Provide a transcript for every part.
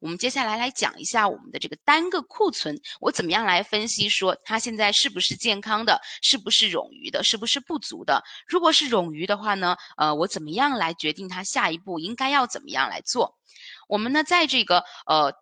我们接下来来讲一下我们的这个单个库存，我怎么样来分析说它现在是不是健康的，是不是冗余的，是不是不足的？如果是冗余的话呢，呃，我怎么样来决定它下一步应该要怎么样来做？我们呢，在这个呃。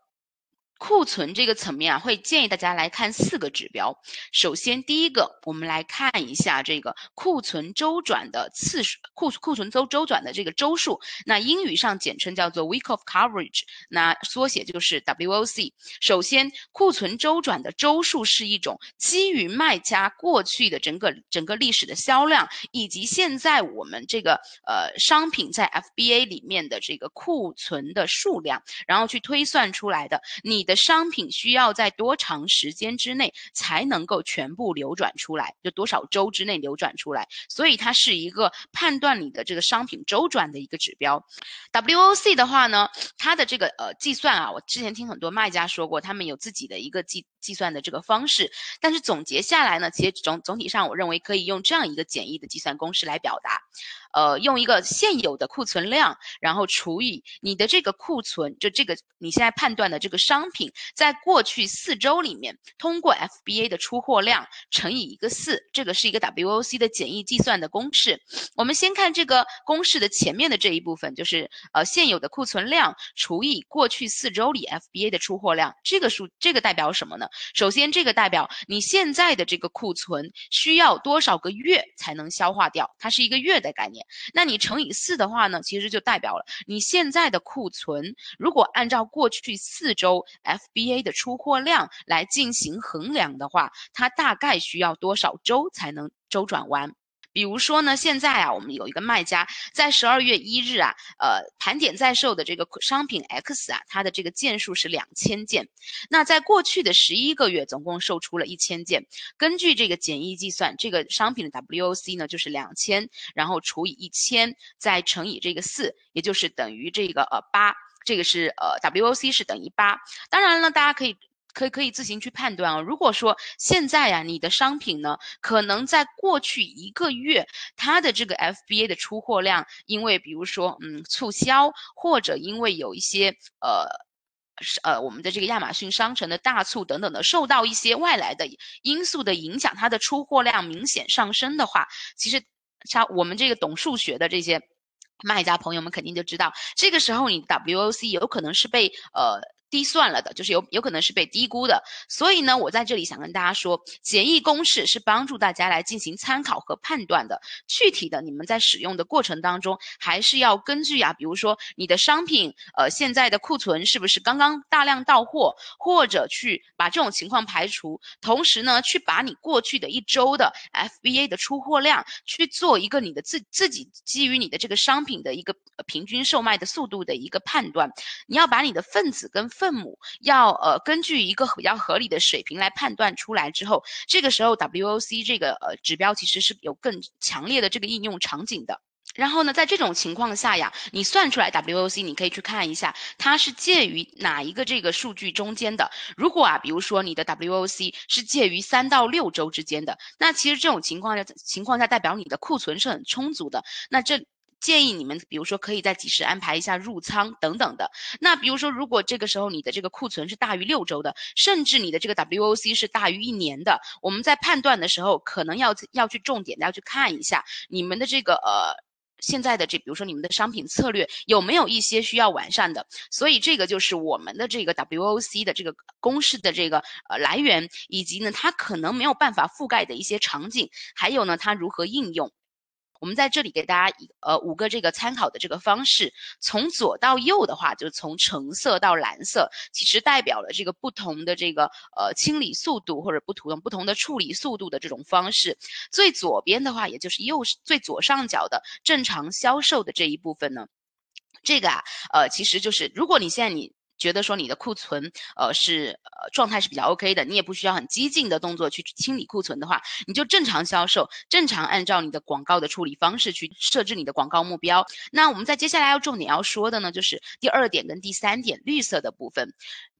库存这个层面啊，会建议大家来看四个指标。首先，第一个，我们来看一下这个库存周转的次数，库库存周周转的这个周数。那英语上简称叫做 week of coverage，那缩写就是 WOC。首先，库存周转的周数是一种基于卖家过去的整个整个历史的销量，以及现在我们这个呃商品在 FBA 里面的这个库存的数量，然后去推算出来的。你的商品需要在多长时间之内才能够全部流转出来？就多少周之内流转出来？所以它是一个判断你的这个商品周转的一个指标。WOC 的话呢，它的这个呃计算啊，我之前听很多卖家说过，他们有自己的一个计计算的这个方式。但是总结下来呢，其实总总体上我认为可以用这样一个简易的计算公式来表达。呃，用一个现有的库存量，然后除以你的这个库存，就这个你现在判断的这个商品，在过去四周里面，通过 FBA 的出货量乘以一个四，这个是一个 WOC 的简易计算的公式。我们先看这个公式的前面的这一部分，就是呃现有的库存量除以过去四周里 FBA 的出货量，这个数这个代表什么呢？首先，这个代表你现在的这个库存需要多少个月才能消化掉，它是一个月的概念。那你乘以四的话呢，其实就代表了你现在的库存，如果按照过去四周 FBA 的出货量来进行衡量的话，它大概需要多少周才能周转完？比如说呢，现在啊，我们有一个卖家在十二月一日啊，呃，盘点在售的这个商品 X 啊，它的这个件数是两千件。那在过去的十一个月，总共售出了一千件。根据这个简易计算，这个商品的 WOC 呢就是两千，然后除以一千，再乘以这个四，也就是等于这个呃八。这个是呃 WOC 是等于八。当然了，大家可以。可以可以自行去判断啊。如果说现在呀，你的商品呢，可能在过去一个月，它的这个 FBA 的出货量，因为比如说嗯促销，或者因为有一些呃是呃我们的这个亚马逊商城的大促等等的，受到一些外来的因素的影响，它的出货量明显上升的话，其实像我们这个懂数学的这些卖家朋友们肯定就知道，这个时候你 WOC 有可能是被呃。低算了的，就是有有可能是被低估的，所以呢，我在这里想跟大家说，简易公式是帮助大家来进行参考和判断的。具体的，你们在使用的过程当中，还是要根据啊，比如说你的商品，呃，现在的库存是不是刚刚大量到货，或者去把这种情况排除，同时呢，去把你过去的一周的 FBA 的出货量去做一个你的自自己基于你的这个商品的一个平均售卖的速度的一个判断，你要把你的分子跟分母要呃根据一个比较合理的水平来判断出来之后，这个时候 WOC 这个呃指标其实是有更强烈的这个应用场景的。然后呢，在这种情况下呀，你算出来 WOC，你可以去看一下它是介于哪一个这个数据中间的。如果啊，比如说你的 WOC 是介于三到六周之间的，那其实这种情况下情况下代表你的库存是很充足的。那这建议你们，比如说可以在及时安排一下入仓等等的。那比如说，如果这个时候你的这个库存是大于六周的，甚至你的这个 WOC 是大于一年的，我们在判断的时候，可能要要去重点的要去看一下你们的这个呃现在的这，比如说你们的商品策略有没有一些需要完善的。所以这个就是我们的这个 WOC 的这个公式的这个呃来源，以及呢它可能没有办法覆盖的一些场景，还有呢它如何应用。我们在这里给大家一呃五个这个参考的这个方式，从左到右的话，就是从橙色到蓝色，其实代表了这个不同的这个呃清理速度或者不同不同的处理速度的这种方式。最左边的话，也就是右最左上角的正常销售的这一部分呢，这个啊呃其实就是如果你现在你。觉得说你的库存，呃，是呃状态是比较 OK 的，你也不需要很激进的动作去清理库存的话，你就正常销售，正常按照你的广告的处理方式去设置你的广告目标。那我们在接下来要重点要说的呢，就是第二点跟第三点，绿色的部分。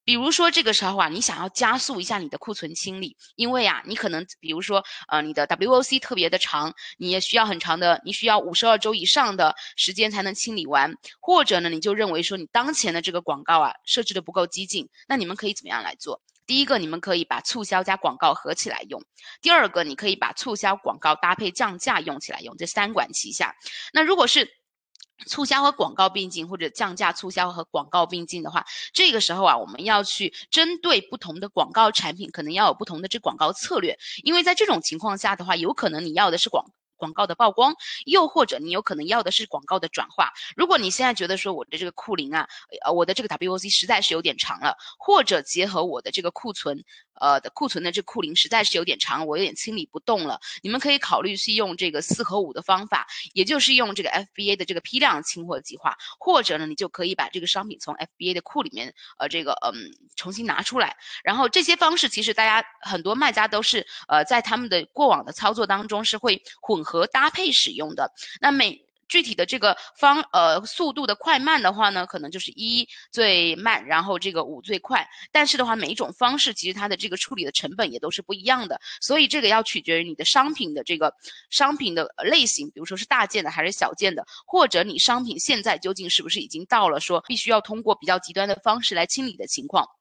比如说这个时候啊，你想要加速一下你的库存清理，因为啊，你可能比如说呃你的 WOC 特别的长，你也需要很长的，你需要五十二周以上的时间才能清理完，或者呢你就认为说你当前的这个广告啊设置的不够激进，那你们可以怎么样来做？第一个，你们可以把促销加广告合起来用；第二个，你可以把促销广告搭配降价用起来用，这三管齐下。那如果是促销和广告并进，或者降价促销和广告并进的话，这个时候啊，我们要去针对不同的广告产品，可能要有不同的这广告策略。因为在这种情况下的话，有可能你要的是广广告的曝光，又或者你有可能要的是广告的转化。如果你现在觉得说我的这个库龄啊，呃，我的这个 WOC 实在是有点长了，或者结合我的这个库存。呃的库存的这库龄实在是有点长，我有点清理不动了。你们可以考虑去用这个四和五的方法，也就是用这个 FBA 的这个批量清货计划，或者呢，你就可以把这个商品从 FBA 的库里面，呃，这个嗯重新拿出来。然后这些方式其实大家很多卖家都是呃在他们的过往的操作当中是会混合搭配使用的。那每具体的这个方呃速度的快慢的话呢，可能就是一最慢，然后这个五最快。但是的话，每一种方式其实它的这个处理的成本也都是不一样的，所以这个要取决于你的商品的这个商品的类型，比如说是大件的还是小件的，或者你商品现在究竟是不是已经到了说必须要通过比较极端的方式来清理的情况。